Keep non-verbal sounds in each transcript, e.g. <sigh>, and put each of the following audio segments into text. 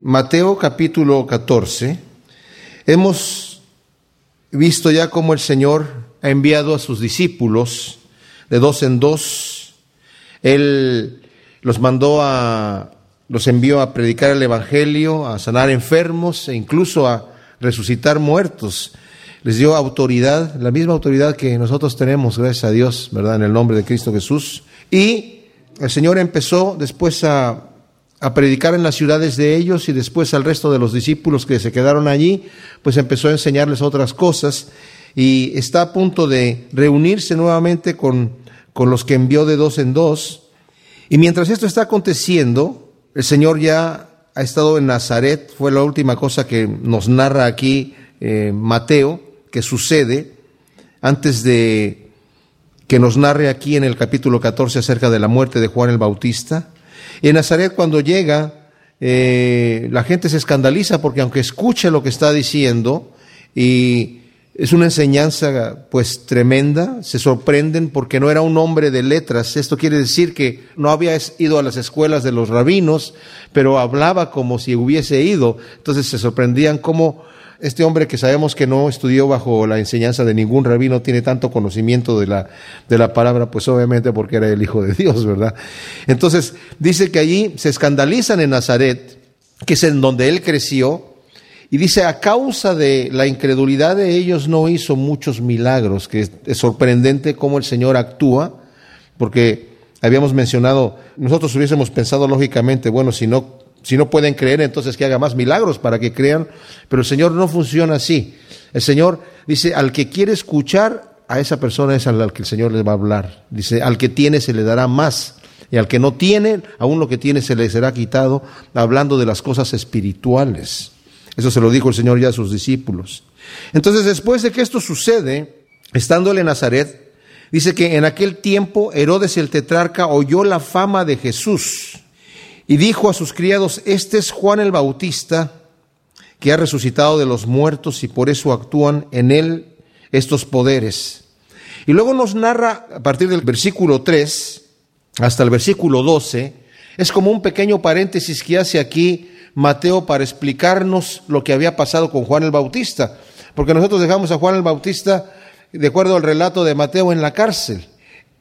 Mateo capítulo 14, hemos visto ya cómo el Señor ha enviado a sus discípulos de dos en dos. Él los mandó a, los envió a predicar el Evangelio, a sanar enfermos e incluso a resucitar muertos. Les dio autoridad, la misma autoridad que nosotros tenemos, gracias a Dios, ¿verdad? En el nombre de Cristo Jesús. Y el Señor empezó después a a predicar en las ciudades de ellos y después al resto de los discípulos que se quedaron allí, pues empezó a enseñarles otras cosas y está a punto de reunirse nuevamente con, con los que envió de dos en dos. Y mientras esto está aconteciendo, el Señor ya ha estado en Nazaret, fue la última cosa que nos narra aquí eh, Mateo, que sucede antes de que nos narre aquí en el capítulo 14 acerca de la muerte de Juan el Bautista. En Nazaret cuando llega, eh, la gente se escandaliza porque aunque escuche lo que está diciendo y es una enseñanza pues tremenda, se sorprenden porque no era un hombre de letras. Esto quiere decir que no había ido a las escuelas de los rabinos, pero hablaba como si hubiese ido. Entonces se sorprendían cómo este hombre que sabemos que no estudió bajo la enseñanza de ningún rabino tiene tanto conocimiento de la, de la palabra, pues obviamente porque era el Hijo de Dios, ¿verdad? Entonces dice que allí se escandalizan en Nazaret, que es en donde él creció, y dice, a causa de la incredulidad de ellos no hizo muchos milagros, que es sorprendente cómo el Señor actúa, porque habíamos mencionado, nosotros hubiésemos pensado lógicamente, bueno, si no si no pueden creer, entonces que haga más milagros para que crean. Pero el Señor no funciona así. El Señor dice, al que quiere escuchar, a esa persona es al que el Señor le va a hablar. Dice, al que tiene se le dará más. Y al que no tiene, aún lo que tiene se le será quitado, hablando de las cosas espirituales. Eso se lo dijo el Señor ya a sus discípulos. Entonces, después de que esto sucede, estándole en Nazaret, dice que en aquel tiempo Herodes el tetrarca oyó la fama de Jesús y dijo a sus criados, este es Juan el Bautista, que ha resucitado de los muertos y por eso actúan en él estos poderes. Y luego nos narra a partir del versículo 3 hasta el versículo 12, es como un pequeño paréntesis que hace aquí Mateo para explicarnos lo que había pasado con Juan el Bautista, porque nosotros dejamos a Juan el Bautista, de acuerdo al relato de Mateo, en la cárcel.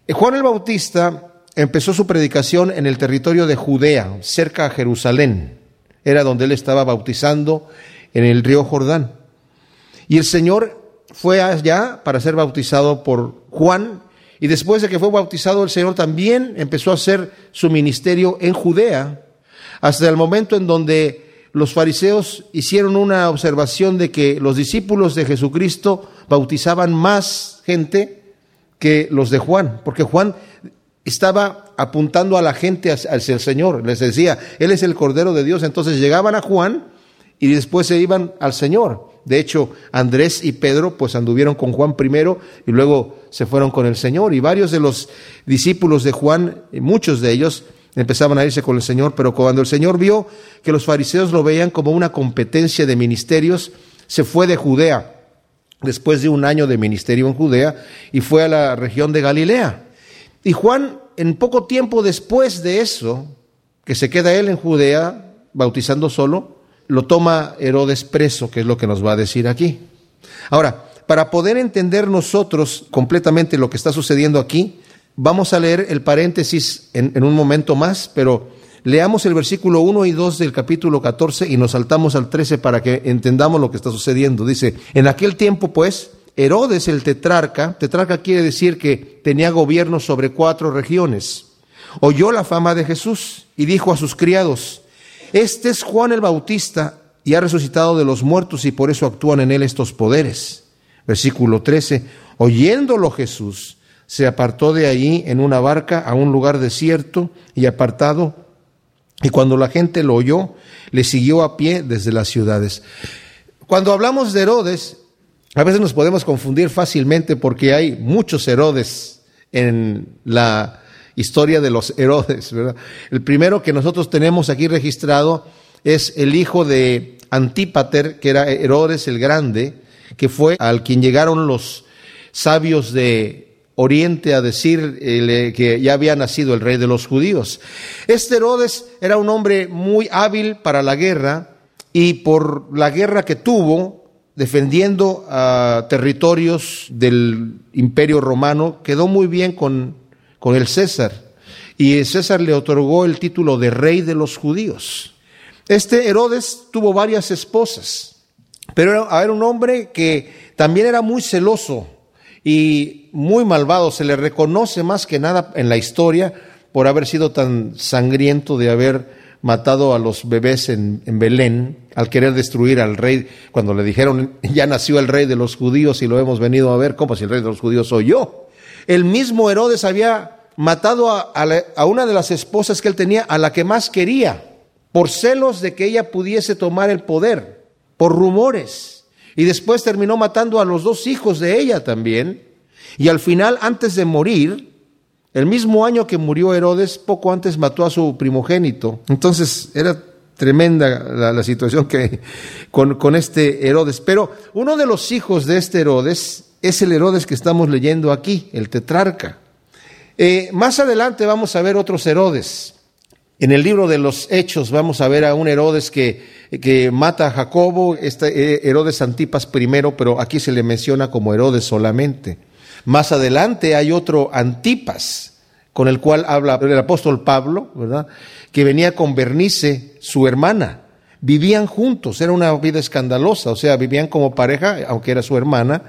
Juan el Bautista empezó su predicación en el territorio de Judea, cerca a Jerusalén. Era donde él estaba bautizando en el río Jordán. Y el Señor fue allá para ser bautizado por Juan. Y después de que fue bautizado, el Señor también empezó a hacer su ministerio en Judea, hasta el momento en donde los fariseos hicieron una observación de que los discípulos de Jesucristo bautizaban más gente que los de Juan, porque Juan estaba apuntando a la gente hacia el Señor. Les decía, Él es el Cordero de Dios. Entonces llegaban a Juan y después se iban al Señor. De hecho, Andrés y Pedro pues anduvieron con Juan primero y luego se fueron con el Señor. Y varios de los discípulos de Juan, muchos de ellos, empezaban a irse con el Señor. Pero cuando el Señor vio que los fariseos lo veían como una competencia de ministerios, se fue de Judea después de un año de ministerio en Judea y fue a la región de Galilea. Y Juan, en poco tiempo después de eso, que se queda él en Judea, bautizando solo, lo toma Herodes preso, que es lo que nos va a decir aquí. Ahora, para poder entender nosotros completamente lo que está sucediendo aquí, vamos a leer el paréntesis en, un momento más, pero leamos el versículo 1 y 2 del capítulo 14 y nos saltamos al 13 para que entendamos lo que está sucediendo. Dice, en aquel tiempo pues, Herodes el tetrarca, tetrarca quiere decir que tenía gobierno sobre cuatro regiones, oyó la fama de Jesús y dijo a sus criados, este es Juan el Bautista y ha resucitado de los muertos y por eso actúan en él estos poderes. Versículo 13, oyéndolo Jesús, se apartó de ahí en una barca a un lugar desierto y apartado, y cuando la gente lo oyó, le siguió a pie desde las ciudades. Cuando hablamos de Herodes, a veces nos podemos confundir fácilmente porque hay muchos Herodes en la historia de los Herodes. El primero que nosotros tenemos aquí registrado es el hijo de Antípater, que era Herodes el Grande, que fue al quien llegaron los sabios de oriente a decir que ya había nacido el rey de los judíos. Este Herodes era un hombre muy hábil para la guerra y por la guerra que tuvo defendiendo territorios del imperio romano, quedó muy bien con, con el César y César le otorgó el título de rey de los judíos. Este Herodes tuvo varias esposas, pero era un hombre que también era muy celoso y muy malvado. Se le reconoce más que nada en la historia por haber sido tan sangriento de haber matado a los bebés en, Belén al querer destruir al rey, cuando le dijeron, ya nació el rey de los judíos y lo hemos venido a ver, ¿cómo si el rey de los judíos soy yo? El mismo Herodes había matado a, a una de las esposas que él tenía, a la que más quería, por celos de que ella pudiese tomar el poder, por rumores. Y después terminó matando a los dos hijos de ella también. Y al final, antes de morir, el mismo año que murió Herodes, poco antes mató a su primogénito. Entonces era tremenda la, situación que <laughs> con, este Herodes. Pero uno de los hijos de este Herodes es el Herodes que estamos leyendo aquí, el tetrarca. Eh, más adelante vamos a ver otros Herodes. En el libro de los Hechos vamos a ver a un Herodes que, que mata a Jacobo, este eh, Herodes Antipas primero, pero aquí se le menciona como Herodes solamente. Más adelante hay otro Antipas, con el cual habla el apóstol Pablo, ¿verdad? Que venía con Bernice, su hermana. Vivían juntos, era una vida escandalosa, o sea, vivían como pareja, aunque era su hermana,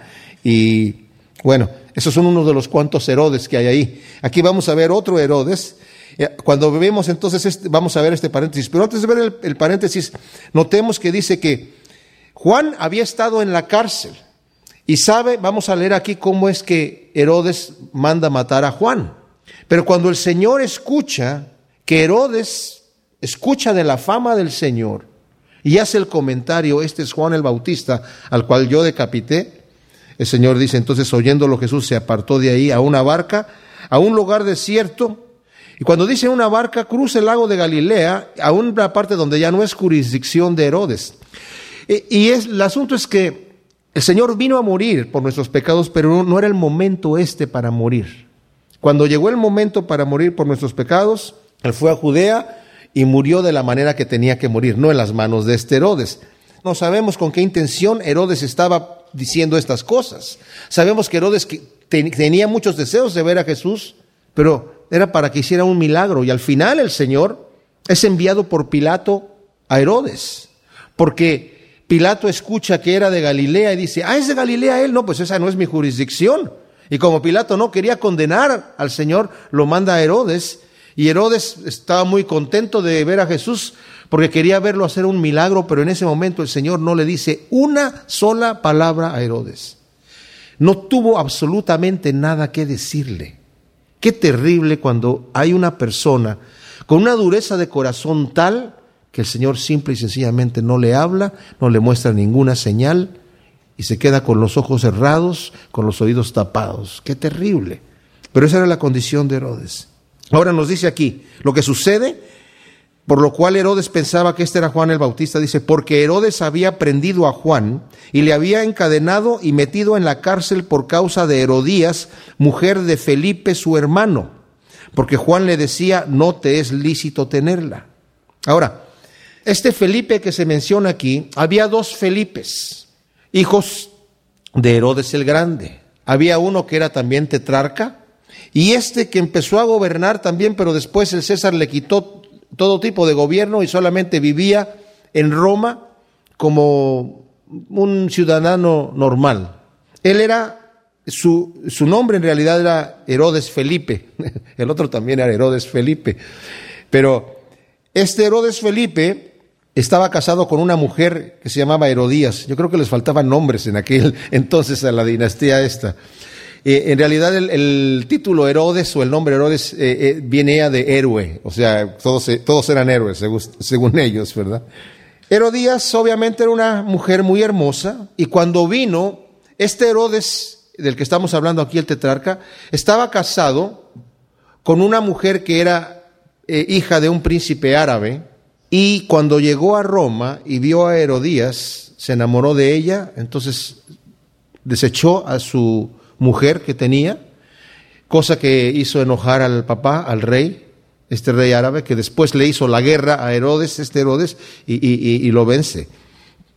y bueno, esos son unos de los cuantos Herodes que hay ahí. Aquí vamos a ver otro Herodes, eh, cuando vemos entonces, este, vamos a ver este paréntesis, pero antes de ver el, paréntesis, notemos que dice que Juan había estado en la cárcel y sabe, vamos a leer aquí cómo es que Herodes manda matar a Juan. Pero cuando el Señor escucha que Herodes escucha de la fama del Señor y hace el comentario, este es Juan el Bautista, al cual yo decapité, el Señor dice entonces, oyéndolo Jesús se apartó de ahí a una barca, a un lugar desierto, y cuando dice una barca, cruza el lago de Galilea a una parte donde ya no es jurisdicción de Herodes. Y es, el asunto es que el Señor vino a morir por nuestros pecados, pero no era el momento este para morir. Cuando llegó el momento para morir por nuestros pecados, Él fue a Judea y murió de la manera que tenía que morir, no en las manos de este Herodes. No sabemos con qué intención Herodes estaba diciendo estas cosas. Sabemos que Herodes tenía muchos deseos de ver a Jesús, pero era para que hiciera un milagro y al final el Señor es enviado por Pilato a Herodes, porque Pilato escucha que era de Galilea y dice, ah, es de Galilea él, no, pues esa no es mi jurisdicción. Y como Pilato no quería condenar al Señor, lo manda a Herodes y Herodes estaba muy contento de ver a Jesús porque quería verlo hacer un milagro, pero en ese momento el Señor no le dice una sola palabra a Herodes. No tuvo absolutamente nada que decirle. Qué terrible cuando hay una persona con una dureza de corazón tal que el Señor simple y sencillamente no le habla, no le muestra ninguna señal y se queda con los ojos cerrados, con los oídos tapados. Qué terrible. Pero esa era la condición de Herodes. Ahora nos dice aquí, lo que sucede por lo cual Herodes pensaba que este era Juan el Bautista, dice, porque Herodes había prendido a Juan y le había encadenado y metido en la cárcel por causa de Herodías, mujer de Felipe su hermano, porque Juan le decía, no te es lícito tenerla. Ahora, este Felipe que se menciona aquí, había dos Felipes, hijos de Herodes el Grande. Había uno que era también tetrarca, y este que empezó a gobernar también, pero después el César le quitó todo tipo de gobierno y solamente vivía en Roma como un ciudadano normal. Él era, su, su nombre en realidad era Herodes Felipe, <laughs> el otro también era Herodes Felipe, pero este Herodes Felipe estaba casado con una mujer que se llamaba Herodías. Yo creo que les faltaban nombres en aquel <laughs> entonces a la dinastía esta. Eh, en realidad el, título Herodes o el nombre Herodes eh, eh, viene de héroe, o sea, todos, todos eran héroes según, <laughs> ellos, ¿verdad? Herodías obviamente era una mujer muy hermosa y cuando vino, este Herodes del que estamos hablando aquí, el tetrarca, estaba casado con una mujer que era hija de un príncipe árabe y cuando llegó a Roma y vio a Herodías, se enamoró de ella, entonces desechó a su mujer que tenía cosa que hizo enojar al papá, al rey, este rey árabe, que después le hizo la guerra a Herodes, este Herodes, y, lo vence.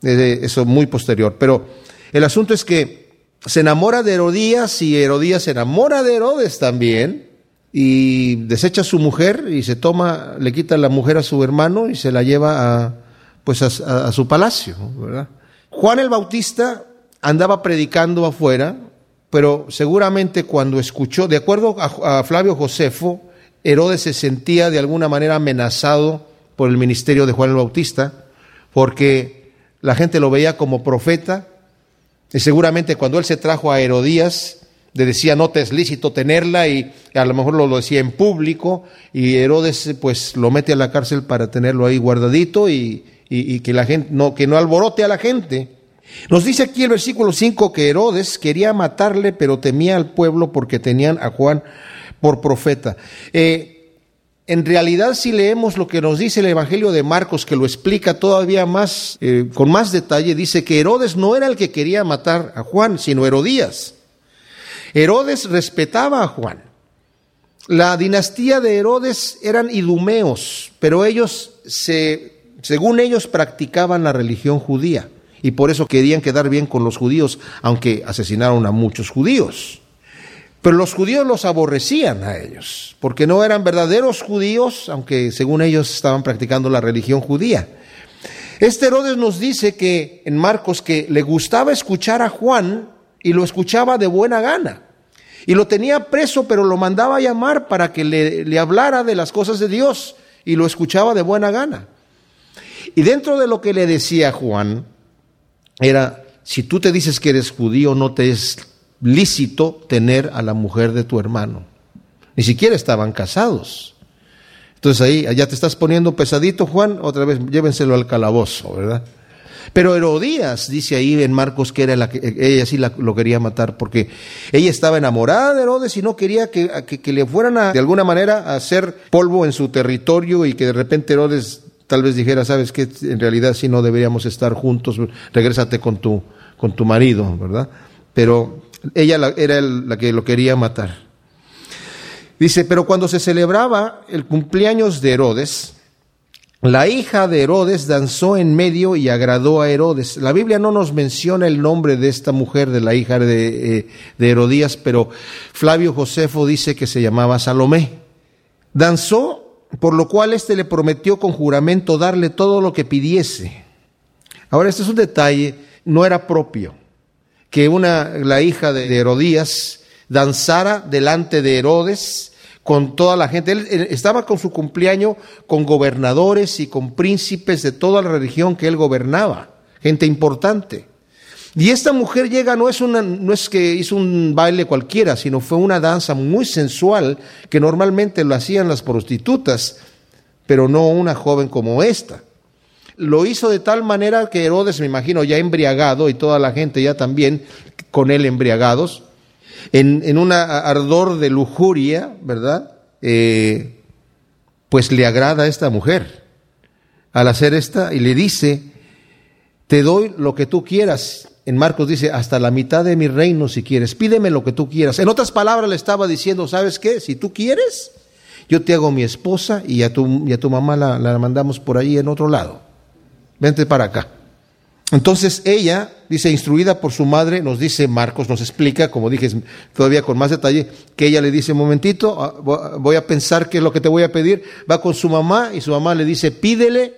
Eso muy posterior. Pero el asunto es que se enamora de Herodías y Herodías se enamora de Herodes también y desecha a su mujer y se toma, le quita la mujer a su hermano y se la lleva a, pues a, su palacio. Juan el Bautista andaba predicando afuera, pero seguramente cuando escuchó, de acuerdo a, a Flavio Josefo, Herodes se sentía de alguna manera amenazado por el ministerio de Juan el Bautista, porque la gente lo veía como profeta, y seguramente cuando él se trajo a Herodías, le decía no te es lícito tenerla y a lo mejor lo, decía en público y Herodes pues lo mete a la cárcel para tenerlo ahí guardadito y, y que la gente no que no alborote a la gente. Nos dice aquí el versículo 5 que Herodes quería matarle pero temía al pueblo porque tenían a Juan por profeta. Eh, en realidad, si leemos lo que nos dice el Evangelio de Marcos, que lo explica todavía más, eh, con más detalle, dice que Herodes no era el que quería matar a Juan, sino Herodías. Herodes respetaba a Juan. La dinastía de Herodes eran idumeos, pero ellos se, según ellos practicaban la religión judía y por eso querían quedar bien con los judíos, aunque asesinaron a muchos judíos. Pero los judíos los aborrecían a ellos, porque no eran verdaderos judíos, aunque según ellos estaban practicando la religión judía. Este Herodes nos dice que en Marcos que le gustaba escuchar a Juan y lo escuchaba de buena gana. Y lo tenía preso, pero lo mandaba a llamar para que le, le hablara de las cosas de Dios y lo escuchaba de buena gana. Y dentro de lo que le decía Juan era, si tú te dices que eres judío, no te es lícito tener a la mujer de tu hermano. Ni siquiera estaban casados. Entonces ahí, ya te estás poniendo pesadito, Juan, otra vez llévenselo al calabozo, ¿verdad? Pero Herodías dice ahí en Marcos que era la que ella sí lo quería matar porque ella estaba enamorada de Herodes y no quería que, que, le fueran a, de alguna manera a hacer polvo en su territorio y que de repente Herodes tal vez dijera, sabes que en realidad si no deberíamos estar juntos, regrésate con tu, con tu marido, ¿verdad? Pero ella era la que lo quería matar. Dice, pero cuando se celebraba el cumpleaños de Herodes, la hija de Herodes danzó en medio y agradó a Herodes. La Biblia no nos menciona el nombre de esta mujer, de la hija de, eh, Herodías, pero Flavio Josefo dice que se llamaba Salomé. Danzó, por lo cual éste le prometió con juramento darle todo lo que pidiese. Ahora, este es un detalle, no era propio que una, la hija de Herodías danzara delante de Herodes con toda la gente. Él, estaba con su cumpleaños con gobernadores y con príncipes de toda la religión que él gobernaba, gente importante. Y esta mujer llega, no es, una, no es que hizo un baile cualquiera, sino fue una danza muy sensual que normalmente lo hacían las prostitutas, pero no una joven como esta lo hizo de tal manera que Herodes, me imagino, ya embriagado y toda la gente ya también con él embriagados, en, en un ardor de lujuria, ¿verdad? Eh, pues le agrada a esta mujer al hacer esta y le dice, te doy lo que tú quieras. En Marcos dice, hasta la mitad de mi reino si quieres, pídeme lo que tú quieras. En otras palabras le estaba diciendo, ¿sabes qué? Si tú quieres, yo te hago mi esposa y a tu, y a tu mamá la, la mandamos por ahí en otro lado vente para acá. Entonces ella, dice, instruida por su madre, nos dice Marcos, nos explica, como dije todavía con más detalle, que ella le dice, momentito, ah, voy a pensar qué es lo que te voy a pedir. Va con su mamá y su mamá le dice, pídele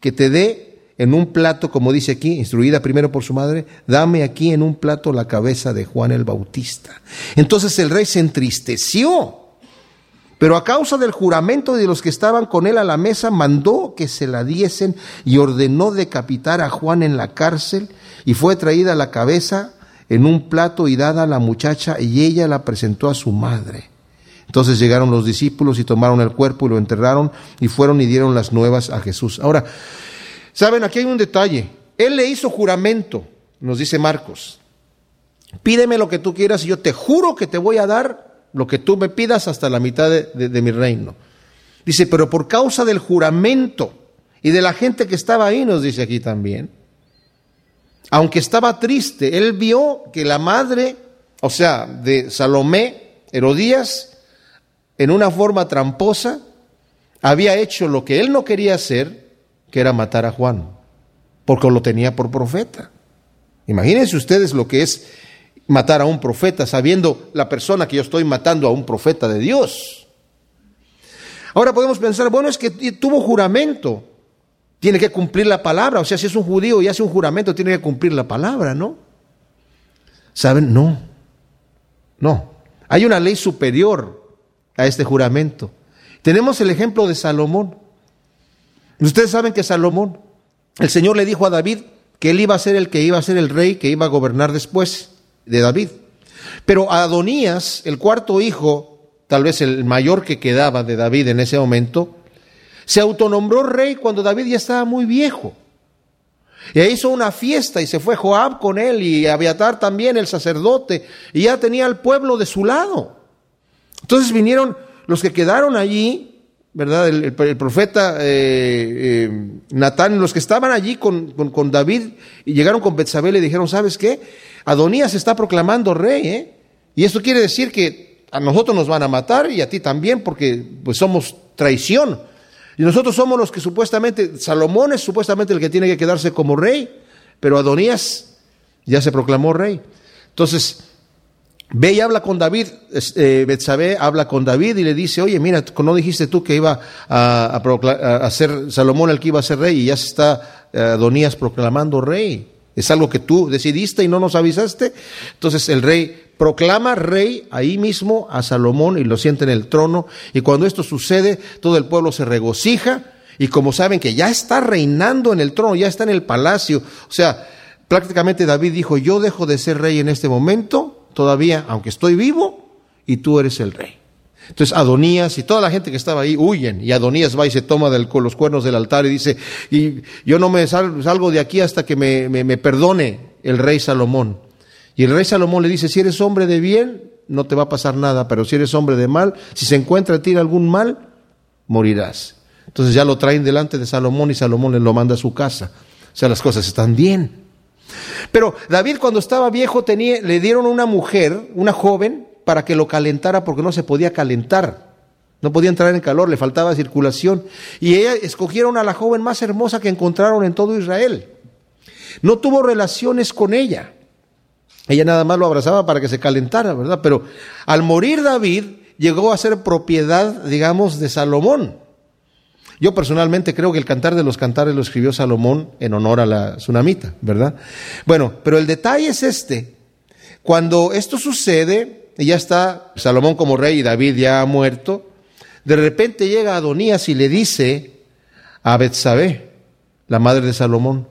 que te dé en un plato, como dice aquí, instruida primero por su madre, dame aquí en un plato la cabeza de Juan el Bautista. Entonces el rey se entristeció pero a causa del juramento de los que estaban con él a la mesa, mandó que se la diesen y ordenó decapitar a Juan en la cárcel y fue traída la cabeza en un plato y dada a la muchacha y ella la presentó a su madre. Entonces llegaron los discípulos y tomaron el cuerpo y lo enterraron y fueron y dieron las nuevas a Jesús. Ahora, saben, aquí hay un detalle. Él le hizo juramento, nos dice Marcos. Pídeme lo que tú quieras y yo te juro que te voy a dar lo que tú me pidas hasta la mitad de, mi reino. Dice, pero por causa del juramento y de la gente que estaba ahí, nos dice aquí también, aunque estaba triste, él vio que la madre, o sea, de Salomé, Herodías, en una forma tramposa, había hecho lo que él no quería hacer, que era matar a Juan, porque lo tenía por profeta. Imagínense ustedes lo que es matar a un profeta, sabiendo la persona que yo estoy matando a un profeta de Dios. Ahora podemos pensar, bueno, es que tuvo juramento, tiene que cumplir la palabra, o sea, si es un judío y hace un juramento, tiene que cumplir la palabra, ¿no? ¿Saben? No, no. Hay una ley superior a este juramento. Tenemos el ejemplo de Salomón. Ustedes saben que Salomón, el Señor le dijo a David que él iba a ser el que iba a ser el rey, que iba a gobernar después de David. Pero Adonías, el cuarto hijo, tal vez el mayor que quedaba de David en ese momento, se autonombró rey cuando David ya estaba muy viejo. Y hizo una fiesta y se fue Joab con él y Abiatar también, el sacerdote, y ya tenía al pueblo de su lado. Entonces vinieron los que quedaron allí, ¿verdad? El, profeta eh, eh, Natán, los que estaban allí con, David y llegaron con Betsabé y dijeron, ¿sabes qué? Adonías está proclamando rey, ¿eh? Y esto quiere decir que a nosotros nos van a matar y a ti también porque pues somos traición. Y nosotros somos los que supuestamente, Salomón es supuestamente el que tiene que quedarse como rey, pero Adonías ya se proclamó rey. Entonces, ve y habla con David, eh, Betsabé habla con David y le dice, oye, mira, ¿no dijiste tú que iba a, a, ser Salomón el que iba a ser rey y ya se está eh, Adonías proclamando rey? Es algo que tú decidiste y no nos avisaste. Entonces el rey proclama rey ahí mismo a Salomón y lo siente en el trono. Y cuando esto sucede, todo el pueblo se regocija. Y como saben que ya está reinando en el trono, ya está en el palacio. O sea, prácticamente David dijo, yo dejo de ser rey en este momento, todavía, aunque estoy vivo, y tú eres el rey. Entonces Adonías y toda la gente que estaba ahí huyen y Adonías va y se toma con los cuernos del altar y dice, y yo no me salgo de aquí hasta que me, me perdone el rey Salomón. Y el rey Salomón le dice, si eres hombre de bien, no te va a pasar nada, pero si eres hombre de mal, si se encuentra en ti algún mal, morirás. Entonces ya lo traen delante de Salomón y Salomón le lo manda a su casa. O sea, las cosas están bien. Pero David cuando estaba viejo tenía, le dieron una mujer, una joven, para que lo calentara porque no se podía calentar. No podía entrar en calor, le faltaba circulación. Y ella escogieron a la joven más hermosa que encontraron en todo Israel. No tuvo relaciones con ella. Ella nada más lo abrazaba para que se calentara, ¿verdad? Pero al morir David llegó a ser propiedad, digamos, de Salomón. Yo personalmente creo que el cantar de los cantares lo escribió Salomón en honor a la tsunamita, ¿verdad? Bueno, pero el detalle es este. Cuando esto sucede, y ya está Salomón como rey y David ya ha muerto, de repente llega Adonías y le dice a Betsabé, la madre de Salomón,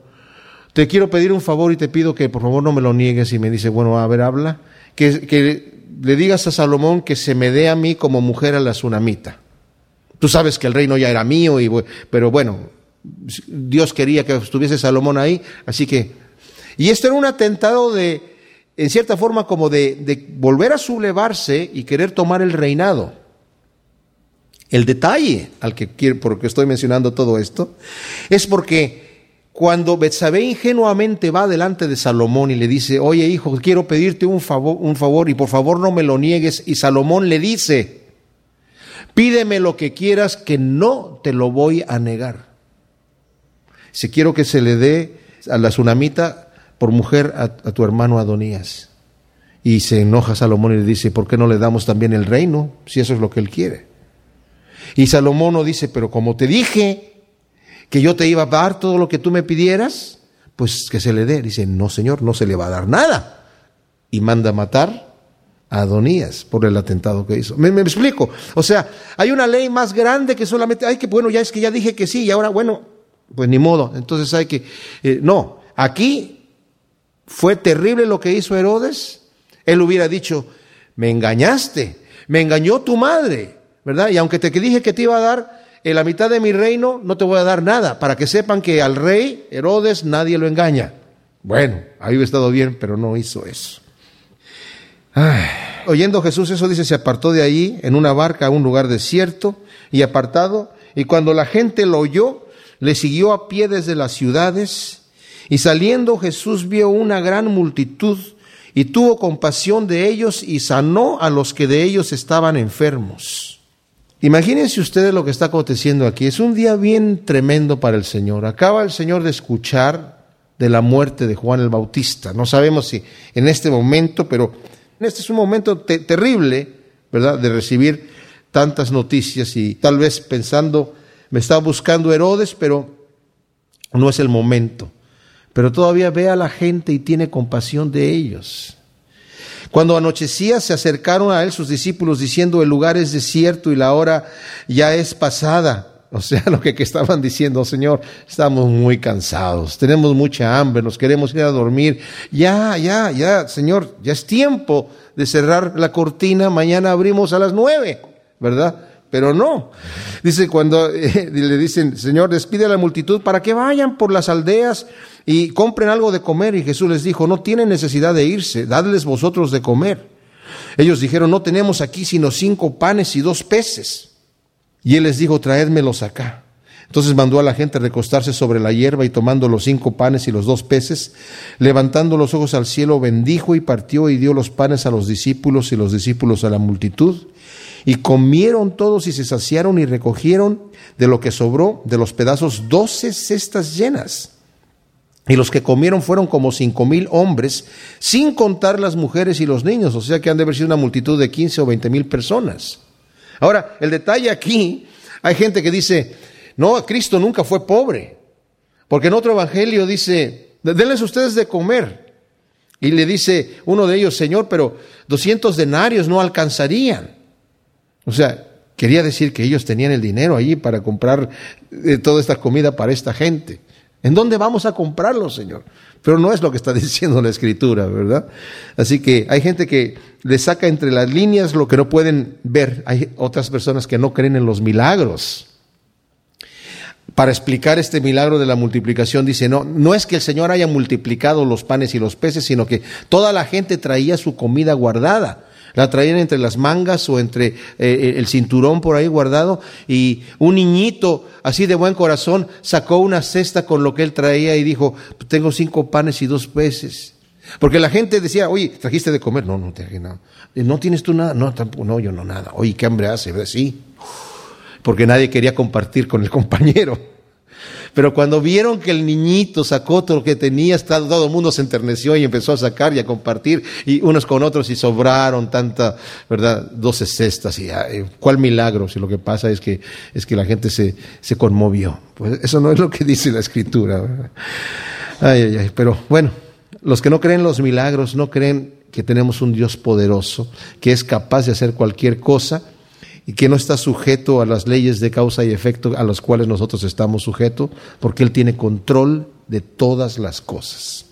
te quiero pedir un favor y te pido que por favor no me lo niegues y me dice, bueno, a ver, habla, que, que le digas a Salomón que se me dé a mí como mujer a la tsunamita. Tú sabes que el reino ya era mío, y, pero bueno, Dios quería que estuviese Salomón ahí, así que... Y esto era un atentado de, en cierta forma como de, volver a sublevarse y querer tomar el reinado. El detalle al que quiero, por que estoy mencionando todo esto, es porque cuando Betsabé ingenuamente va delante de Salomón y le dice, oye hijo, quiero pedirte un favor, un favor y por favor no me lo niegues, y Salomón le dice, pídeme lo que quieras que no te lo voy a negar. Si quiero que se le dé a la tsunamita por mujer a, tu hermano Adonías. Y se enoja Salomón y le dice, ¿por qué no le damos también el reino si eso es lo que él quiere? Y Salomón no dice, pero como te dije que yo te iba a dar todo lo que tú me pidieras, pues que se le dé. Dice, no señor, no se le va a dar nada. Y manda matar a Adonías por el atentado que hizo. ¿Me, explico? O sea, hay una ley más grande que solamente, hay que, bueno, ya es que ya dije que sí y ahora, bueno, pues ni modo. Entonces hay que, eh, no, aquí fue terrible lo que hizo Herodes. Él hubiera dicho, me engañaste, me engañó tu madre, ¿verdad? Y aunque te dije que te iba a dar en la mitad de mi reino, no te voy a dar nada, para que sepan que al rey Herodes nadie lo engaña. Bueno, ahí hubiera estado bien, pero no hizo eso. Oyendo Jesús eso, dice, se apartó de allí en una barca a un lugar desierto y apartado, y cuando la gente lo oyó, le siguió a pie desde las ciudades y saliendo Jesús vio una gran multitud y tuvo compasión de ellos y sanó a los que de ellos estaban enfermos. Imagínense ustedes lo que está aconteciendo aquí. Es un día bien tremendo para el Señor. Acaba el Señor de escuchar de la muerte de Juan el Bautista. No sabemos si en este momento, pero este es un momento terrible, ¿verdad?, de recibir tantas noticias y tal vez pensando, me estaba buscando Herodes, pero no es el momento. Pero todavía ve a la gente y tiene compasión de ellos. Cuando anochecía se acercaron a él sus discípulos diciendo el lugar es desierto y la hora ya es pasada. <laughs> O sea, lo que, estaban diciendo, Señor, estamos muy cansados, tenemos mucha hambre, nos queremos ir a dormir. Ya, ya, ya, Señor, ya es tiempo de cerrar la cortina, mañana abrimos a las nueve, ¿verdad? Pero no. Dice cuando <laughs> le dicen, Señor, despide a la multitud para que vayan por las aldeas y compren algo de comer. Y Jesús les dijo, no tienen necesidad de irse, dadles vosotros de comer. Ellos dijeron, no tenemos aquí sino cinco panes y dos peces. Y él les dijo, traédmelos acá. Entonces mandó a la gente recostarse sobre la hierba y tomando los cinco panes y los dos peces, levantando los ojos al cielo, bendijo y partió y dio los panes a los discípulos y los discípulos a la multitud. Y comieron todos y se saciaron y recogieron de lo que sobró de los pedazos doce cestas llenas. Y los que comieron fueron como cinco mil hombres, sin contar las mujeres y los niños, o sea que han de haber sido una multitud de quince o veinte mil personas. Ahora, el detalle aquí, hay gente que dice, no, Cristo nunca fue pobre, porque en otro evangelio dice, denles ustedes de comer. Y le dice uno de ellos, Señor, pero 200 denarios no alcanzarían. O sea, quería decir que ellos tenían el dinero allí para comprar eh, toda esta comida para esta gente. ¿En dónde vamos a comprarlo, Señor? Pero no es lo que está <laughs> diciendo la Escritura, ¿verdad? Así que hay gente que le saca entre las líneas lo que no pueden ver. Hay otras personas que no creen en los milagros. Para explicar este milagro de la multiplicación, dice, no, no es que el Señor haya multiplicado los panes y los peces, sino que toda la gente traía su comida guardada. La traían entre las mangas o entre eh, eh, el cinturón por ahí guardado y un niñito así de buen corazón sacó una cesta con lo que él traía y dijo, tengo cinco panes y dos peces. Porque la gente decía, oye, ¿trajiste de comer? No, no traje nada. ¿No tienes tú nada? No, tampoco, no, yo no nada. Oye, ¿qué hambre hace? Sí. Porque nadie quería compartir con el <laughs> compañero. Pero cuando vieron que el niñito sacó todo lo que tenía, todo el mundo se enterneció y empezó a sacar y a compartir, y unos con otros, y sobraron tanta, ¿verdad? Doce cestas, y cuál milagro, si lo que pasa es que, es que la gente se, se conmovió. Pues eso no es lo que dice la escritura. Ay, ay, ay, pero bueno, los que no creen los milagros, no creen que tenemos un Dios poderoso, que es capaz de hacer cualquier cosa, y que no está sujeto a las leyes de causa y efecto a las cuales nosotros estamos sujetos, porque Él tiene control de todas las cosas.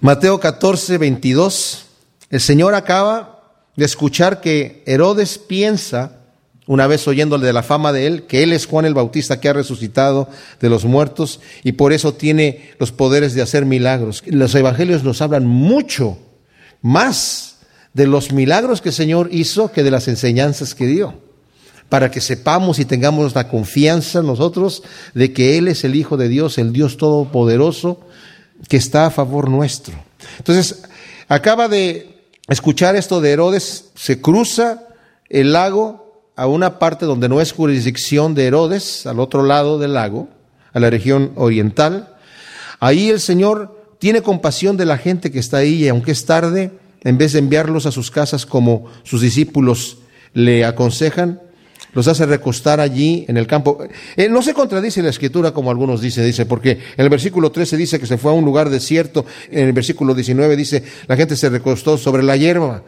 Mateo 14, 22, el Señor acaba de escuchar que Herodes piensa, una vez oyéndole de la fama de Él, que Él es Juan el Bautista que ha resucitado de los muertos y por eso tiene los poderes de hacer milagros. Los evangelios nos hablan mucho más de los milagros que el Señor hizo que de las enseñanzas que dio para que sepamos y tengamos la confianza nosotros de que Él es el Hijo de Dios, el Dios Todopoderoso, que está a favor nuestro. Entonces, acaba de escuchar esto de Herodes, se cruza el lago a una parte donde no es jurisdicción de Herodes, al otro lado del lago, a la región oriental. Ahí el Señor tiene compasión de la gente que está ahí y aunque es tarde, en vez de enviarlos a sus casas como sus discípulos le aconsejan, los hace recostar allí en el campo. Eh, no se contradice la escritura como algunos dicen, dice, porque en el versículo 13 dice que se fue a un lugar desierto, en el versículo 19 dice, la gente se recostó sobre la hierba.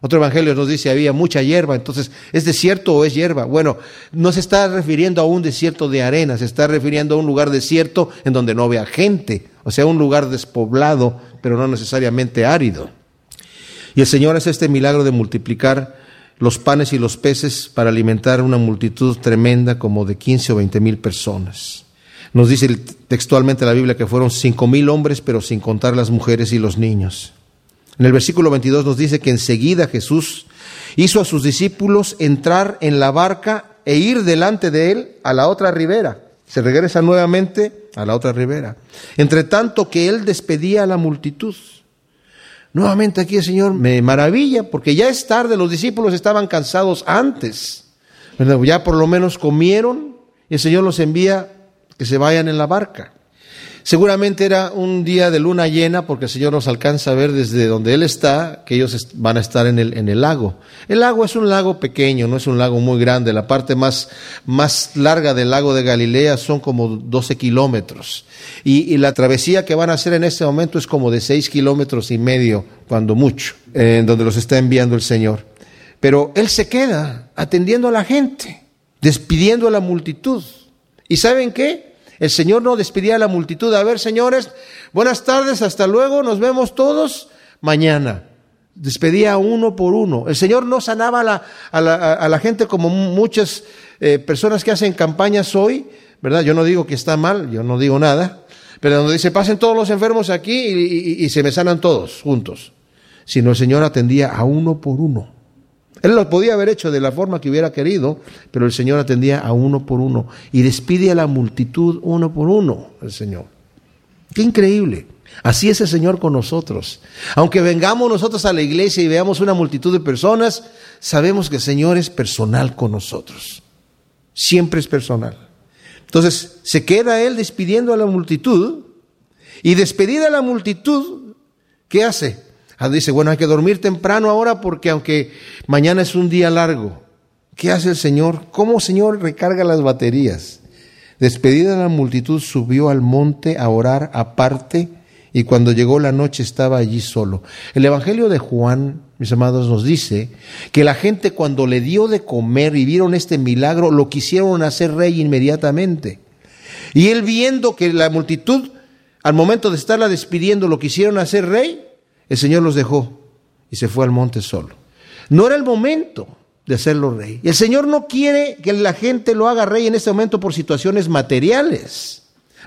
Otro evangelio nos dice, había mucha hierba, entonces, ¿es desierto o es hierba? Bueno, no se está refiriendo a un desierto de arena, se está refiriendo a un lugar desierto en donde no había gente, o sea, un lugar despoblado, pero no necesariamente árido. Y el Señor hace este milagro de multiplicar los panes y los peces para alimentar una multitud tremenda como de 15 o 20 mil personas. Nos dice textualmente la Biblia que fueron cinco mil hombres, pero sin contar las mujeres y los niños. En el versículo 22 nos dice que enseguida Jesús hizo a sus discípulos entrar en la barca e ir delante de él a la otra ribera. Se regresa nuevamente a la otra ribera. Entre tanto que él despedía a la multitud. Nuevamente aquí el Señor me maravilla porque ya es tarde, los discípulos estaban cansados antes. Ya por lo menos comieron y el Señor los envía que se vayan en la barca. Seguramente era un día de luna llena porque el Señor nos alcanza a ver desde donde Él está que ellos van a estar en el, en el lago. El lago es un lago pequeño, no es un lago muy grande. La parte más, más larga del lago de Galilea son como 12 kilómetros. Y, la travesía que van a hacer en este momento es como de 6 kilómetros y medio, cuando mucho, en donde los está enviando el Señor. Pero Él se queda atendiendo a la gente, despidiendo a la multitud. ¿Y saben qué? El Señor no despedía a la multitud. A ver, señores, buenas tardes, hasta luego, nos vemos todos mañana. Despedía uno por uno. El Señor no sanaba a la, gente como muchas eh, personas que hacen campañas hoy, ¿verdad? Yo no digo que está mal, yo no digo nada, pero donde dice, pasen todos los enfermos aquí y se me sanan todos juntos. Sino el Señor atendía a uno por uno. Él lo podía haber hecho de la forma que hubiera querido, pero el Señor atendía a uno por uno y despide a la multitud uno por uno, el Señor. Qué increíble. Así es el Señor con nosotros. Aunque vengamos nosotros a la iglesia y veamos una multitud de personas, sabemos que el Señor es personal con nosotros. Siempre es personal. Entonces, se queda Él despidiendo a la multitud y despedida a la multitud, ¿qué hace? Ah, dice, bueno, hay que dormir temprano ahora porque aunque mañana es un día largo, ¿qué hace el Señor? ¿Cómo Señor recarga las baterías? Despedida la multitud, subió al monte a orar aparte y cuando llegó la noche estaba allí solo. El Evangelio de Juan, mis amados, nos dice que la gente cuando le dio de comer y vieron este milagro, lo quisieron hacer rey inmediatamente. Y él viendo que la multitud, al momento de estarla despidiendo, lo quisieron hacer rey, el Señor los dejó y se fue al monte solo. No era el momento de hacerlo rey. El Señor no quiere que la gente lo haga rey en este momento por situaciones materiales.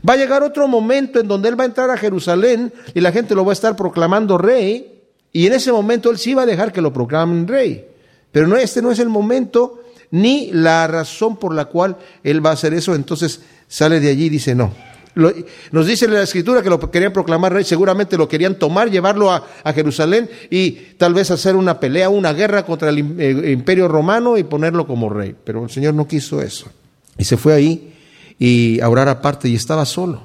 Va a llegar otro momento en donde Él va a entrar a Jerusalén y la gente lo va a estar proclamando rey. Y en ese momento Él sí va a dejar que lo proclamen rey. Pero no, este no es el momento ni la razón por la cual Él va a hacer eso. Entonces sale de allí y dice, no, nos dice la escritura que lo querían proclamar rey, seguramente lo querían tomar, llevarlo a, Jerusalén y tal vez hacer una pelea, una guerra contra el eh, imperio romano y ponerlo como rey. Pero el Señor no quiso eso. Y se fue ahí y a orar aparte y estaba solo.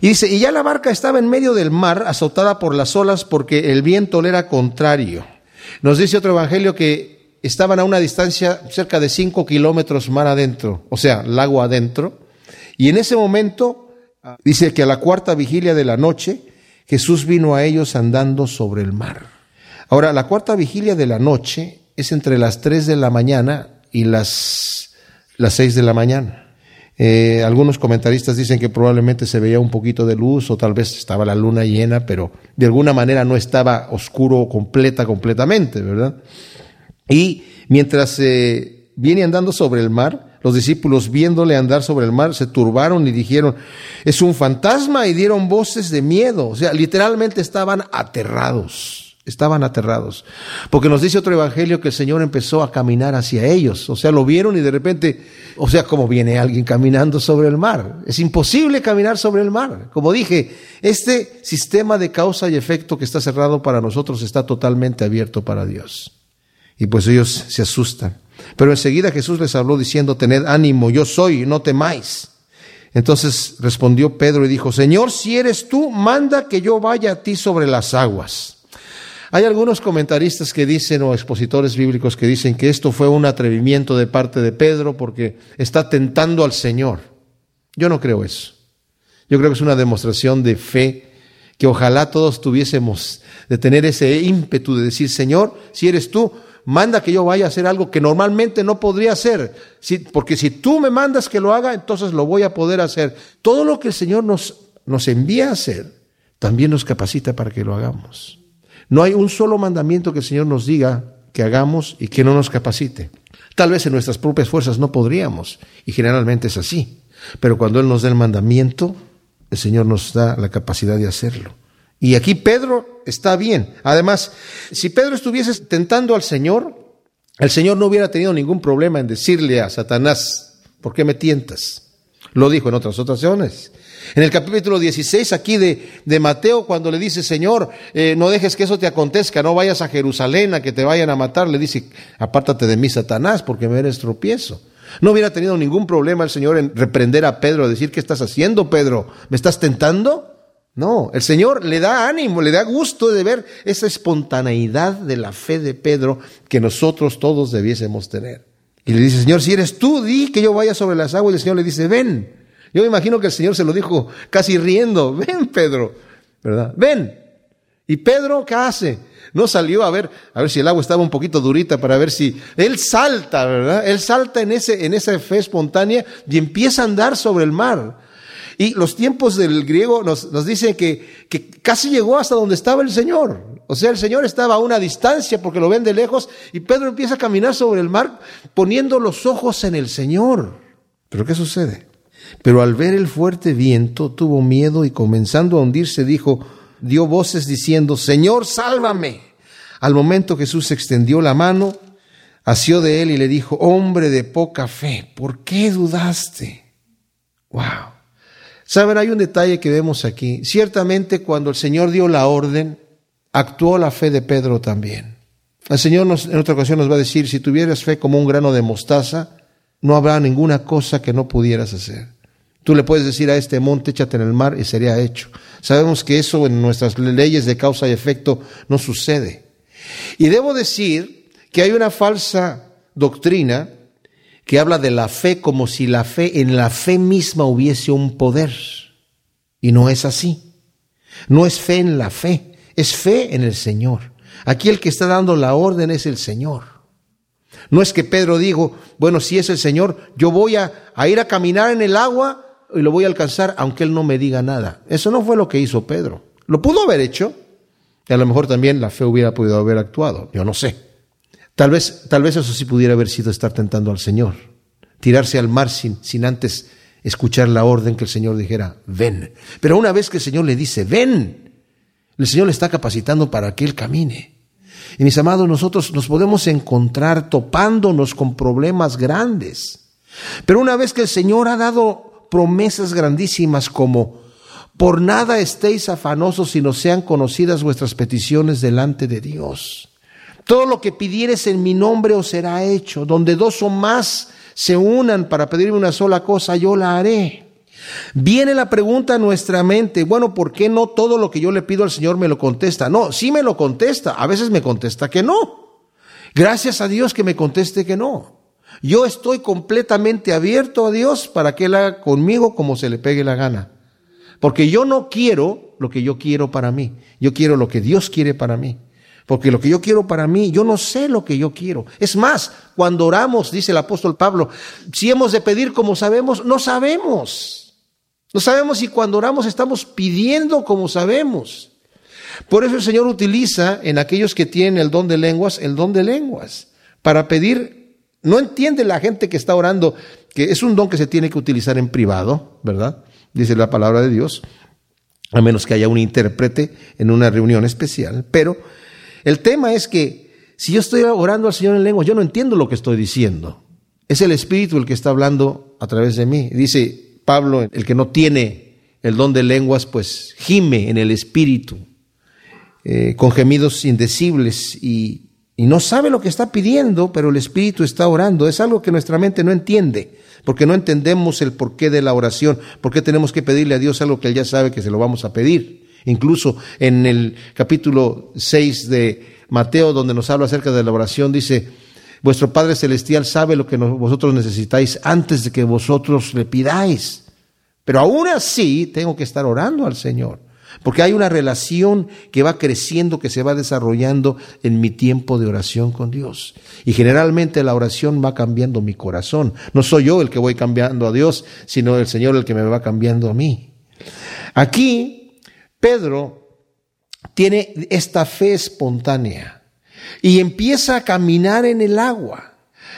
Y dice, y ya la barca estaba en medio del mar, azotada por las olas porque el viento le era contrario. Nos dice otro evangelio que estaban a una distancia cerca de cinco kilómetros mar adentro, o sea, lago adentro. Y en ese momento Dice que a la cuarta vigilia de la noche Jesús vino a ellos andando sobre el mar. Ahora, la cuarta vigilia de la noche es entre las tres de la mañana y las, las seis de la mañana. Eh, algunos comentaristas dicen que probablemente se veía un poquito de luz o tal vez estaba la luna llena, pero de alguna manera no estaba oscuro completa, completamente, ¿verdad? Y mientras eh, viene andando sobre el mar, los discípulos, viéndole andar sobre el mar, se turbaron y dijeron, es un fantasma y dieron voces de miedo. O sea, literalmente estaban aterrados, estaban aterrados. Porque nos dice otro evangelio que el Señor empezó a caminar hacia ellos. O sea, lo vieron y de repente, o sea, como viene alguien caminando sobre el mar. Es imposible caminar sobre el mar. Como dije, este sistema de causa y efecto que está cerrado para nosotros está totalmente abierto para Dios. Y pues ellos se asustan. Pero enseguida Jesús les habló diciendo, tened ánimo, yo soy, no temáis. Entonces respondió Pedro y dijo, Señor, si eres tú, manda que yo vaya a ti sobre las aguas. Hay algunos comentaristas que dicen, o expositores bíblicos que dicen que esto fue un atrevimiento de parte de Pedro porque está tentando al Señor. Yo no creo eso. Yo creo que es una demostración de fe que ojalá todos tuviésemos de tener ese ímpetu de decir, Señor, si eres tú, manda que yo vaya a hacer algo que normalmente no podría hacer. porque si tú me mandas que lo haga, entonces lo voy a poder hacer. Todo lo que el Señor nos, nos envía a hacer, también nos capacita para que lo hagamos. No hay un solo mandamiento que el Señor nos diga que hagamos y que no nos capacite. Tal vez en nuestras propias fuerzas no podríamos, y generalmente es así. Pero cuando Él nos da el mandamiento, el Señor nos da la capacidad de hacerlo. Y aquí Pedro está bien. Además, si Pedro estuviese tentando al Señor, el Señor no hubiera tenido ningún problema en decirle a Satanás, ¿por qué me tientas? Lo dijo en otras ocasiones. En el capítulo 16 aquí de, de Mateo, cuando le dice, Señor, eh, no dejes que eso te acontezca, no vayas a Jerusalén a que te vayan a matar, le dice, apártate de mí, Satanás, porque me eres tropiezo. No hubiera tenido ningún problema el Señor en reprender a Pedro, decir, ¿qué estás haciendo, Pedro? ¿Me estás tentando? No, el Señor le da ánimo, le da gusto de ver esa espontaneidad de la fe de Pedro que nosotros todos debiésemos tener. Y le dice, Señor, si eres tú, di que yo vaya sobre las aguas. Y el Señor le dice, ven. Yo me imagino que el Señor se lo dijo casi riendo, <laughs> ven Pedro, ¿verdad? Ven. ¿Y Pedro qué hace? No salió a ver, a ver si el agua estaba un poquito durita para ver si él salta, ¿verdad? Él salta en ese en esa fe espontánea y empieza a andar sobre el mar. Y los tiempos del griego nos, nos dicen que, que casi llegó hasta donde estaba el Señor. O sea, el Señor estaba a una distancia porque lo ven de lejos y Pedro empieza a caminar sobre el mar poniendo los ojos en el Señor. Pero ¿qué sucede? Pero al ver el fuerte viento tuvo miedo y comenzando a hundirse dijo, dio voces diciendo, Señor, sálvame. Al momento Jesús extendió la mano, asió de él y le dijo, hombre de poca fe, ¿por qué dudaste? Wow. Saben, hay un detalle que vemos aquí. Ciertamente cuando el Señor dio la orden, actuó la fe de Pedro también. El Señor en otra ocasión nos va a decir, si tuvieras fe como un grano de mostaza, no habrá ninguna cosa que no pudieras hacer. Tú le puedes decir a este monte, échate en el mar y sería hecho. Sabemos que eso en nuestras leyes de causa y efecto no sucede. Y debo decir que hay una falsa doctrina que habla de la fe como si la fe en la fe misma hubiese un poder. Y no es así. No es fe en la fe, es fe en el Señor. Aquí el que está dando la orden es el Señor. No es que Pedro dijo, bueno, si es el Señor, yo voy a, a, ir a caminar en el agua y lo voy a alcanzar aunque Él no me diga nada. Eso no fue lo que hizo Pedro. Lo pudo haber hecho. Y a lo mejor también la fe hubiera podido haber actuado. Yo no sé. Tal vez, tal vez eso sí pudiera haber sido estar tentando al Señor, tirarse al mar sin, sin antes escuchar la orden que el Señor dijera, ven. Pero una vez que el Señor le dice, ven, el Señor le está capacitando para que Él camine. Y mis amados, nosotros nos podemos encontrar topándonos con problemas grandes. Pero una vez que el Señor ha dado promesas grandísimas como, por nada estéis afanosos sino sean conocidas vuestras peticiones delante de Dios. Todo lo que pidieres en mi nombre os será hecho. Donde dos o más se unan para pedirme una sola cosa, yo la haré. Viene la pregunta a nuestra mente, bueno, ¿por qué no todo lo que yo le pido al Señor me lo contesta? No, sí me lo contesta, a veces me contesta que no. Gracias a Dios que me conteste que no. Yo estoy completamente abierto a Dios para que Él haga conmigo como se le pegue la gana. Porque yo no quiero lo que yo quiero para mí, yo quiero lo que Dios quiere para mí. Porque lo que yo quiero para mí, yo no sé lo que yo quiero. Es más, cuando oramos, dice el apóstol Pablo, si hemos de pedir como sabemos, no sabemos. No sabemos si cuando oramos estamos pidiendo como sabemos. Por eso el Señor utiliza en aquellos que tienen el don de lenguas, el don de lenguas, para pedir. No entiende la gente que está orando que es un don que se tiene que utilizar en privado, ¿verdad? Dice la palabra de Dios, a menos que haya un intérprete en una reunión especial, pero el tema es que si yo estoy orando al Señor en lengua, yo no entiendo lo que estoy diciendo. Es el Espíritu el que está hablando a través de mí. Dice Pablo, el que no tiene el don de lenguas, pues gime en el Espíritu, eh, con gemidos indecibles y, y no sabe lo que está pidiendo, pero el Espíritu está orando. Es algo que nuestra mente no entiende, porque no entendemos el porqué de la oración, por qué tenemos que pedirle a Dios algo que Él ya sabe que se lo vamos a pedir. Incluso en el capítulo 6 de Mateo, donde nos habla acerca de la oración, dice, vuestro Padre Celestial sabe lo que vosotros necesitáis antes de que vosotros le pidáis. Pero aún así tengo que estar orando al Señor, porque hay una relación que va creciendo, que se va desarrollando en mi tiempo de oración con Dios. Y generalmente la oración va cambiando mi corazón. No soy yo el que voy cambiando a Dios, sino el Señor el que me va cambiando a mí. Aquí Pedro tiene esta fe espontánea y empieza a caminar en el agua.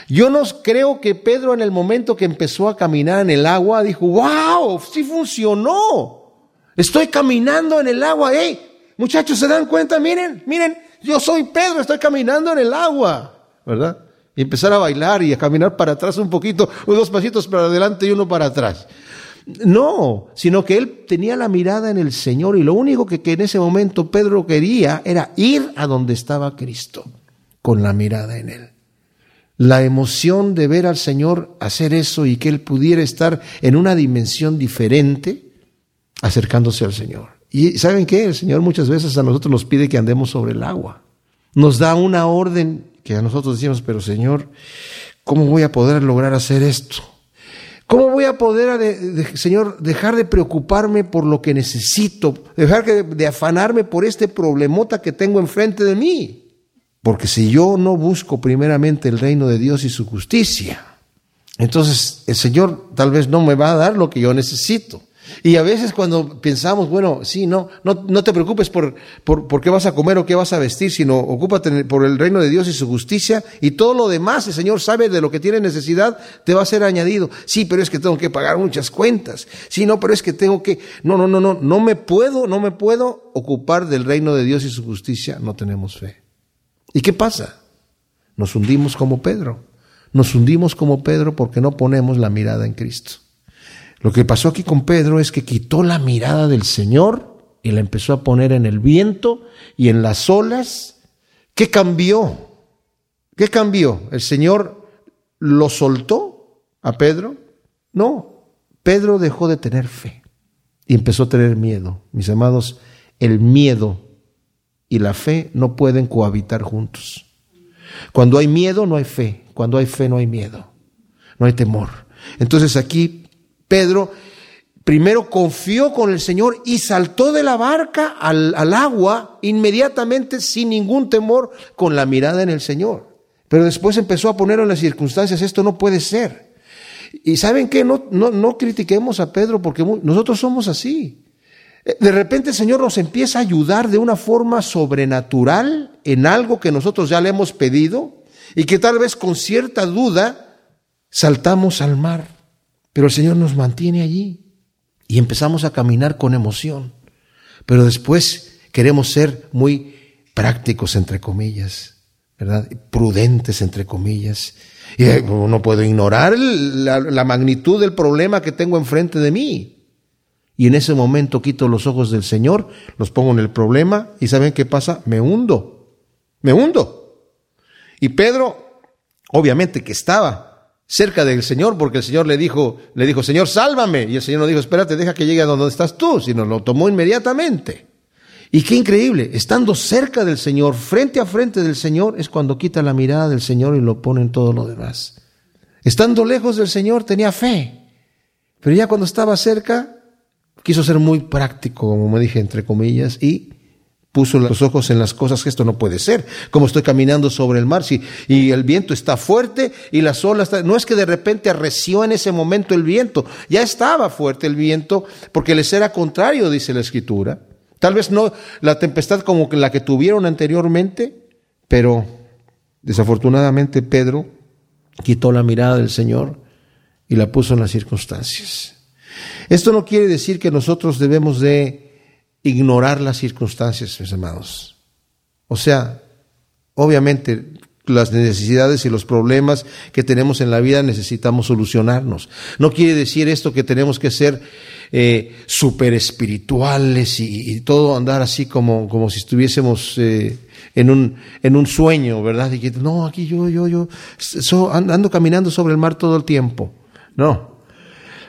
Yo no creo que Pedro en el momento que empezó a caminar en el agua dijo, wow, sí funcionó. Estoy caminando en el agua. Hey, muchachos, ¿se dan cuenta? Miren, miren, yo soy Pedro, estoy caminando en el agua. ¿Verdad? Y empezar a bailar y a caminar para atrás un poquito, dos pasitos para adelante y uno para atrás. No, sino que él tenía la mirada en el Señor y lo único que, en ese momento Pedro quería era ir a donde estaba Cristo, con la mirada en él. La emoción de ver al Señor hacer eso y que él pudiera estar en una dimensión diferente, acercándose al Señor. Y ¿saben qué? El Señor muchas veces a nosotros nos pide que andemos sobre el agua. Nos da una orden que a nosotros decimos, pero Señor, ¿cómo voy a poder lograr hacer esto? ¿Cómo voy a poder, Señor, dejar de preocuparme por lo que necesito, dejar de afanarme por este problemota que tengo enfrente de mí? Porque si yo no busco primeramente el reino de Dios y su justicia, entonces el Señor tal vez no me va a dar lo que yo necesito. Y a veces cuando pensamos, bueno, sí, no, no, no te preocupes por, por, por, qué vas a comer o qué vas a vestir, sino ocúpate por el reino de Dios y su justicia y todo lo demás, el Señor sabe de lo que tiene necesidad, te va a ser añadido. Sí, pero es que tengo que pagar muchas cuentas. Sí, no, pero es que tengo que, no, no, no, no, no me puedo, no me puedo ocupar del reino de Dios y su justicia, no tenemos fe. ¿Y qué pasa? Nos hundimos como Pedro. Nos hundimos como Pedro porque no ponemos la mirada en Cristo. Lo que pasó aquí con Pedro es que quitó la mirada del Señor y la empezó a poner en el viento y en las olas. ¿Qué cambió? ¿Qué cambió? ¿El Señor lo soltó a Pedro? No, Pedro dejó de tener fe y empezó a tener miedo. Mis amados, el miedo y la fe no pueden cohabitar juntos. Cuando hay miedo no hay fe, cuando hay fe no hay miedo, no hay temor. Entonces aquí Pedro primero confió con el Señor y saltó de la barca al, agua inmediatamente sin ningún temor con la mirada en el Señor. Pero después empezó a poner en las circunstancias, esto no puede ser. Y saben qué, no, no, no critiquemos a Pedro porque nosotros somos así. De repente el Señor nos empieza a ayudar de una forma sobrenatural en algo que nosotros ya le hemos pedido y que tal vez con cierta duda saltamos al mar. Pero el Señor nos mantiene allí y empezamos a caminar con emoción. Pero después queremos ser muy prácticos, entre comillas, ¿verdad? Prudentes, entre comillas. Y eh, no puedo ignorar la, la magnitud del problema que tengo enfrente de mí. Y en ese momento quito los ojos del Señor, los pongo en el problema y ¿saben qué pasa? Me hundo. Me hundo. Y Pedro, obviamente que estaba cerca del Señor, porque el Señor le dijo, le dijo, Señor, sálvame. Y el Señor no dijo, espérate, deja que llegue a donde estás tú, sino lo tomó inmediatamente. Y qué increíble, estando cerca del Señor, frente a frente del Señor, es cuando quita la mirada del Señor y lo pone en todo lo demás. Estando lejos del Señor tenía fe, pero ya cuando estaba cerca, quiso ser muy práctico, como me dije, entre comillas, y puso los ojos en las cosas que esto no puede ser. Como estoy caminando sobre el mar, si, y el viento está fuerte y las olas, no es que de repente arreció en ese momento el viento, ya estaba fuerte el viento porque les era contrario, dice la escritura. Tal vez no la tempestad como la que tuvieron anteriormente, pero desafortunadamente Pedro quitó la mirada del Señor y la puso en las circunstancias. Esto no quiere decir que nosotros debemos de ignorar las circunstancias, mis amados. O sea, obviamente las necesidades y los problemas que tenemos en la vida necesitamos solucionarnos. No quiere decir esto que tenemos que ser eh, super espirituales y, todo andar así como, como si estuviésemos eh, en, un, en un sueño, ¿verdad? No, aquí yo, yo, yo ando caminando sobre el mar todo el tiempo. No,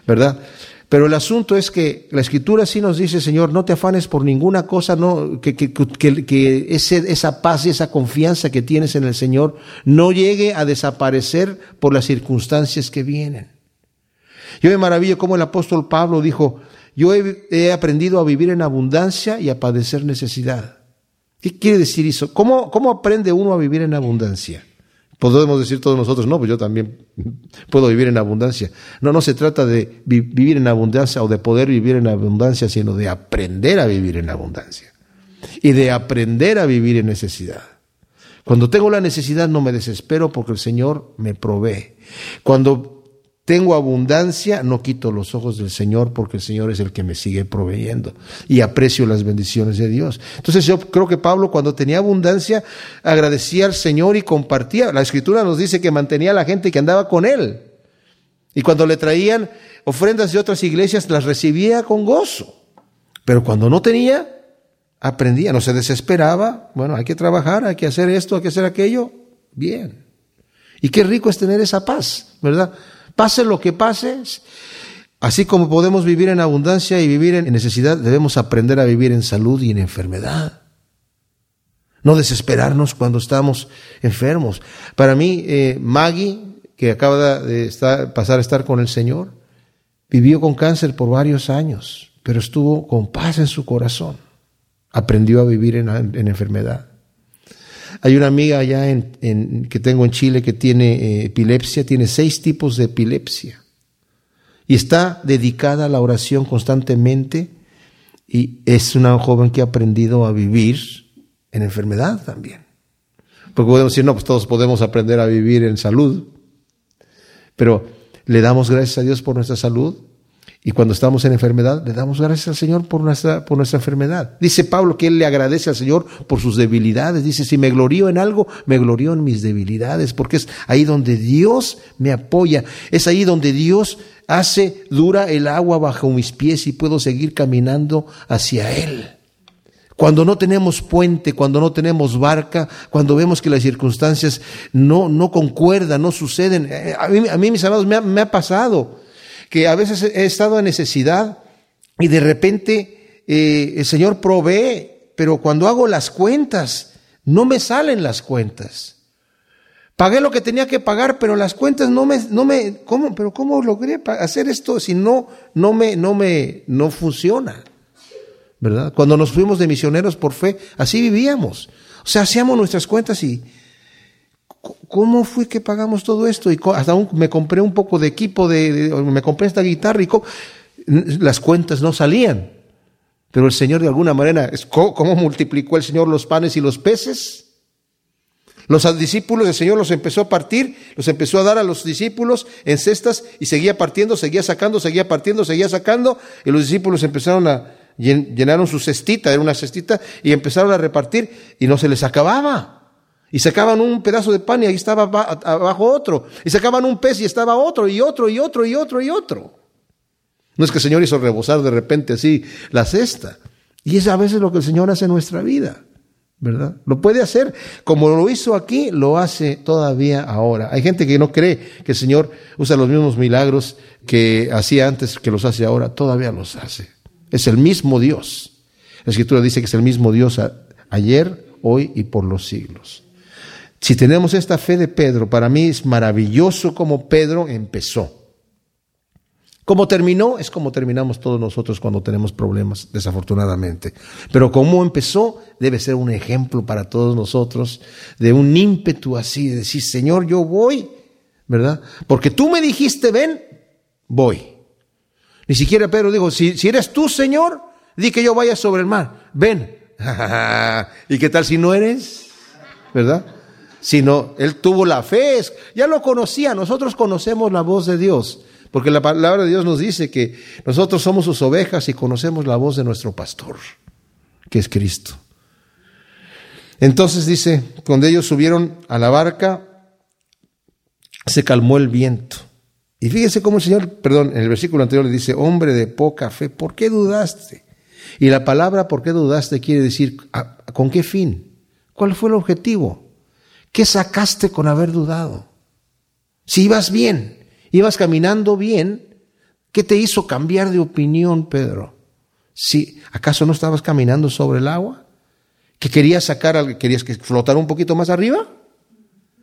¿verdad? Pero el asunto es que la escritura sí nos dice, Señor, no te afanes por ninguna cosa, no, que, que, que, ese, esa paz y esa confianza que tienes en el Señor no llegue a desaparecer por las circunstancias que vienen. Yo me maravillo como el apóstol Pablo dijo, yo he, he aprendido a vivir en abundancia y a padecer necesidad. ¿Qué quiere decir eso? ¿Cómo, ¿Cómo aprende uno a vivir en abundancia? Podemos decir todos nosotros, no, pues yo también <laughs> puedo vivir en abundancia. No, no se trata de vivir en abundancia o de poder vivir en abundancia, sino de aprender a vivir en abundancia. Y de aprender a vivir en necesidad. Cuando tengo la necesidad no me desespero porque el Señor me provee. Cuando tengo abundancia, no quito los ojos del Señor porque el Señor es el que me sigue proveyendo y aprecio las bendiciones de Dios. Entonces yo creo que Pablo cuando tenía abundancia agradecía al Señor y compartía. La escritura nos dice que mantenía a la gente que andaba con él. Y cuando le traían ofrendas de otras iglesias las recibía con gozo. Pero cuando no tenía, aprendía, no se desesperaba. Bueno, hay que trabajar, hay que hacer esto, hay que hacer aquello. Bien. Y qué rico es tener esa paz, ¿verdad? Pase lo que pase, así como podemos vivir en abundancia y vivir en necesidad, debemos aprender a vivir en salud y en enfermedad. No desesperarnos cuando estamos enfermos. Para mí, eh, Maggie, que acaba de pasar a estar con el Señor, vivió con cáncer por varios años, pero estuvo con paz en su corazón. Aprendió a vivir en, enfermedad. Hay una amiga allá en, que tengo en Chile que tiene eh, epilepsia, tiene seis tipos de epilepsia. Y está dedicada a la oración constantemente y es una joven que ha aprendido a vivir en enfermedad también. Porque podemos decir, no, pues todos podemos aprender a vivir en salud, pero le damos gracias a Dios por nuestra salud y cuando estamos en enfermedad, le damos gracias al Señor por nuestra, por nuestra enfermedad. Dice Pablo que él le agradece al Señor por sus debilidades. Dice, si me glorío en algo, me glorío en mis debilidades, porque es ahí donde Dios me apoya. Es ahí donde Dios hace dura el agua bajo mis pies y puedo seguir caminando hacia Él. Cuando no tenemos puente, cuando no tenemos barca, cuando vemos que las circunstancias no, no concuerdan, no suceden. Eh, a mí, a mí mis amados, me ha, pasado que a veces he estado en necesidad y de repente eh, el Señor provee, pero cuando hago las cuentas, no me salen las cuentas. Pagué lo que tenía que pagar, pero las cuentas no me, no me, ¿cómo? Pero ¿cómo logré hacer esto si no, no me, no me, no funciona? ¿verdad? Cuando nos fuimos de misioneros por fe, así vivíamos. O sea, hacíamos nuestras cuentas y ¿cómo fue que pagamos todo esto? Y hasta me compré un poco de equipo, de, me compré esta guitarra y las cuentas no salían. Pero el Señor de alguna manera, ¿cómo multiplicó el Señor los panes y los peces? Los discípulos, el Señor los empezó a partir, los empezó a dar a los discípulos en cestas y seguía partiendo, seguía sacando, seguía partiendo, seguía sacando, y los discípulos empezaron a, llenaron su cestita, era una cestita, y empezaron a repartir y no se les acababa. Y sacaban un pedazo de pan y ahí estaba abajo otro. Y sacaban un pez y estaba otro y otro y otro y otro y otro. No es que el Señor hizo rebosar de repente así la cesta. Y es a veces lo que el Señor hace en nuestra vida, ¿verdad? Lo puede hacer como lo hizo aquí, lo hace todavía ahora. Hay gente que no cree que el Señor usa los mismos milagros que hacía antes que los hace ahora, todavía los hace. Es el mismo Dios. La escritura dice que es el mismo Dios ayer, hoy y por los siglos. Si tenemos esta fe de Pedro, para mí es maravilloso como Pedro empezó. Como terminó, es como terminamos todos nosotros cuando tenemos problemas, desafortunadamente. Pero como empezó, debe ser un ejemplo para todos nosotros de un ímpetu así, de decir, Señor, yo voy, ¿verdad? Porque tú me dijiste, ven, voy. Ni siquiera Pedro dijo, si, si eres tú, Señor, di que yo vaya sobre el mar. Ven. <laughs> ¿Y qué tal si no eres? ¿Verdad? Sino, él tuvo la fe, ya lo conocía, nosotros conocemos la voz de Dios, porque la palabra de Dios nos dice que nosotros somos sus ovejas y conocemos la voz de nuestro pastor, que es Cristo. Entonces dice, cuando ellos subieron a la barca, se calmó el viento. Y fíjese cómo el Señor, perdón, en el versículo anterior le dice, hombre de poca fe, ¿por qué dudaste? Y la palabra ¿por qué dudaste? quiere decir, ¿con qué fin? ¿Cuál fue el objetivo? ¿Qué sacaste con haber dudado? Si ibas bien, ibas caminando bien, ¿qué te hizo cambiar de opinión, Pedro? Si, ¿Acaso no estabas caminando sobre el agua? ¿Que querías sacar, querías que flotara un poquito más arriba?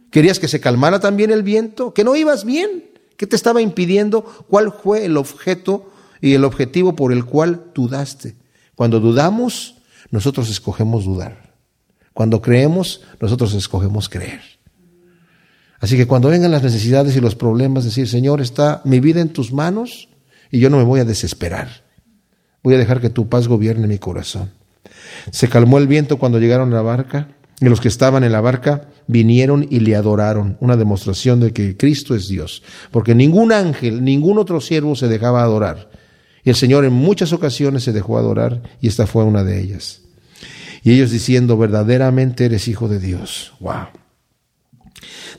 ¿Querías que se calmara también el viento? ¿Que no ibas bien? ¿Qué te estaba impidiendo? ¿Cuál fue el objeto y el objetivo por el cual dudaste? Cuando dudamos, nosotros escogemos dudar. Cuando creemos, nosotros escogemos creer. Así que cuando vengan las necesidades y los problemas, decir, Señor, está mi vida en tus manos y yo no me voy a desesperar. Voy a dejar que tu paz gobierne mi corazón. Se calmó el viento cuando llegaron a la barca y los que estaban en la barca vinieron y le adoraron, una demostración de que Cristo es Dios, porque ningún ángel, ningún otro siervo se dejaba adorar. Y el Señor en muchas ocasiones se dejó adorar y esta fue una de ellas. Y ellos diciendo, verdaderamente eres hijo de Dios. Wow.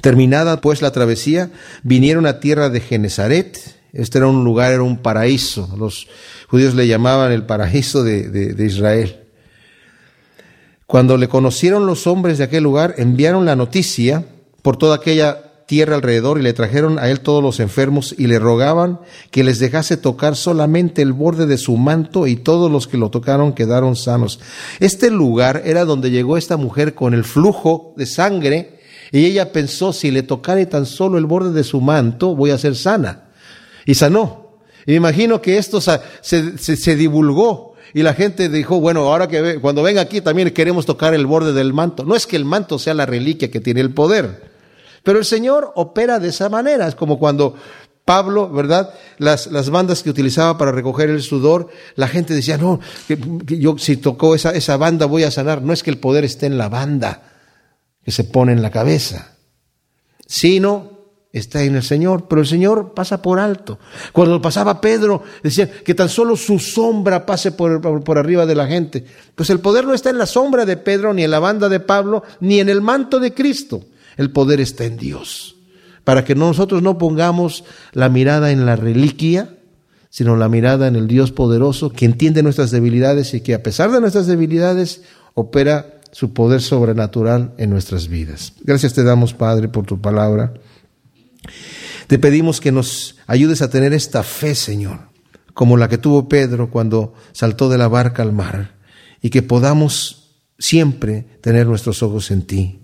Terminada pues la travesía, vinieron a tierra de Genezaret Este era un lugar, era un paraíso. Los judíos le llamaban el paraíso de, de Israel. Cuando le conocieron los hombres de aquel lugar, enviaron la noticia por toda aquella tierra alrededor y le trajeron a él todos los enfermos y le rogaban que les dejase tocar solamente el borde de su manto y todos los que lo tocaron quedaron sanos. Este lugar era donde llegó esta mujer con el flujo de sangre y ella pensó si le tocare tan solo el borde de su manto voy a ser sana. Y sanó. Y me imagino que esto se, se divulgó y la gente dijo, bueno, ahora que cuando venga aquí también queremos tocar el borde del manto. No es que el manto sea la reliquia que tiene el poder, pero el Señor opera de esa manera. Es como cuando Pablo, ¿verdad? Las, las bandas que utilizaba para recoger el sudor, la gente decía, no, que, yo si tocó esa, esa banda voy a sanar. No es que el poder esté en la banda que se pone en la cabeza, sino está en el Señor, pero el Señor pasa por alto. Cuando pasaba Pedro, decía que tan solo su sombra pase por, por, arriba de la gente. Pues el poder no está en la sombra de Pedro, ni en la banda de Pablo, ni en el manto de Cristo. El poder está en Dios. Para que nosotros no pongamos la mirada en la reliquia, sino la mirada en el Dios poderoso, que entiende nuestras debilidades y que a pesar de nuestras debilidades opera su poder sobrenatural en nuestras vidas. Gracias te damos, Padre, por tu palabra. Te pedimos que nos ayudes a tener esta fe, Señor, como la que tuvo Pedro cuando saltó de la barca al mar, y que podamos siempre tener nuestros ojos en ti,